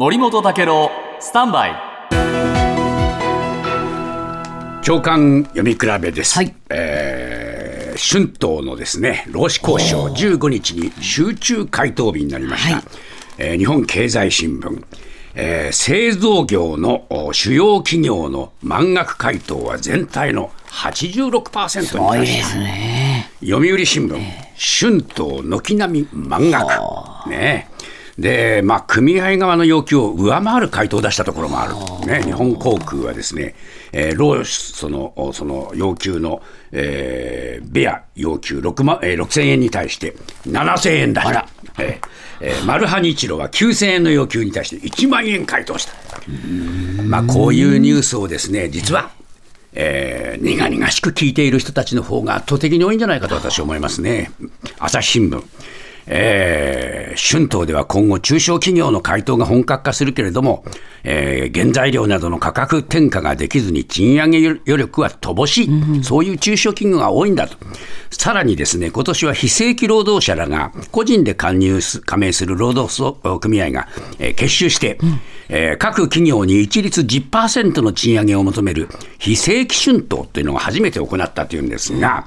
森本武郎スタンバイ。長官読み比べです、はい。えー春闘のですね労使交渉15日に集中回答日になりました、はい。えー日本経済新聞、えー製造業のお主要企業の満額回答は全体の86%にすごいで達した。すね。読売新聞、春闘軒並み満額、ねでまあ、組合側の要求を上回る回答を出したところもある、ね、日本航空はですね、えー労使そのおその要求の、えーベア要求6万、えー6000円に対して7000円だした、えーえーマルハニチロは9000円の要求に対して1万円回答した。まあ、こういうニュースをですね実は、えー、苦々しく聞いている人たちの方が圧倒的に多いんじゃないかと私は思いますね。朝日新聞えー春闘では今後、中小企業の回答が本格化するけれども、えー原材料などの価格転嫁ができずに賃上げ余力は乏しい、そういう中小企業が多いんだと、さらにですね今年は非正規労働者らが個人で加入加盟する労働組合が、えー結集して、えー各企業に一律10%の賃上げを求める非正規春闘というのを初めて行ったというんですが、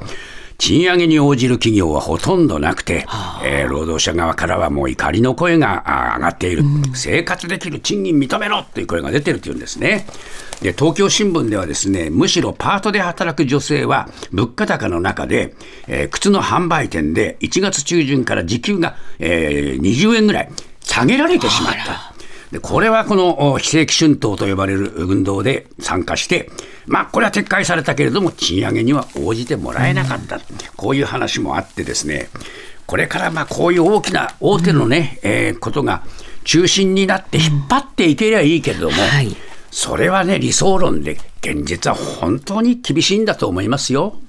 賃上げに応じる企業はほとんどなくて、えー労働者側からはもう怒りの声があ上がっている、生活できる賃金認めろという声が出てるというんですね。で東京新聞ではですねむしろパートで働く女性は物価高の中で、えー靴の販売店で1月中旬から時給が、えー20円ぐらい下げられてしまった。でこれはこのお非正規春闘と呼ばれる運動で参加して、まあ、これは撤回されたけれども、賃上げには応じてもらえなかった、こういう話もあってですね、これからまあこういう大きな大手のね、えーことが中心になって引っ張っていけりゃいいけれども、はい。それはね、理想論で、現実は本当に厳しいんだと思いますよ。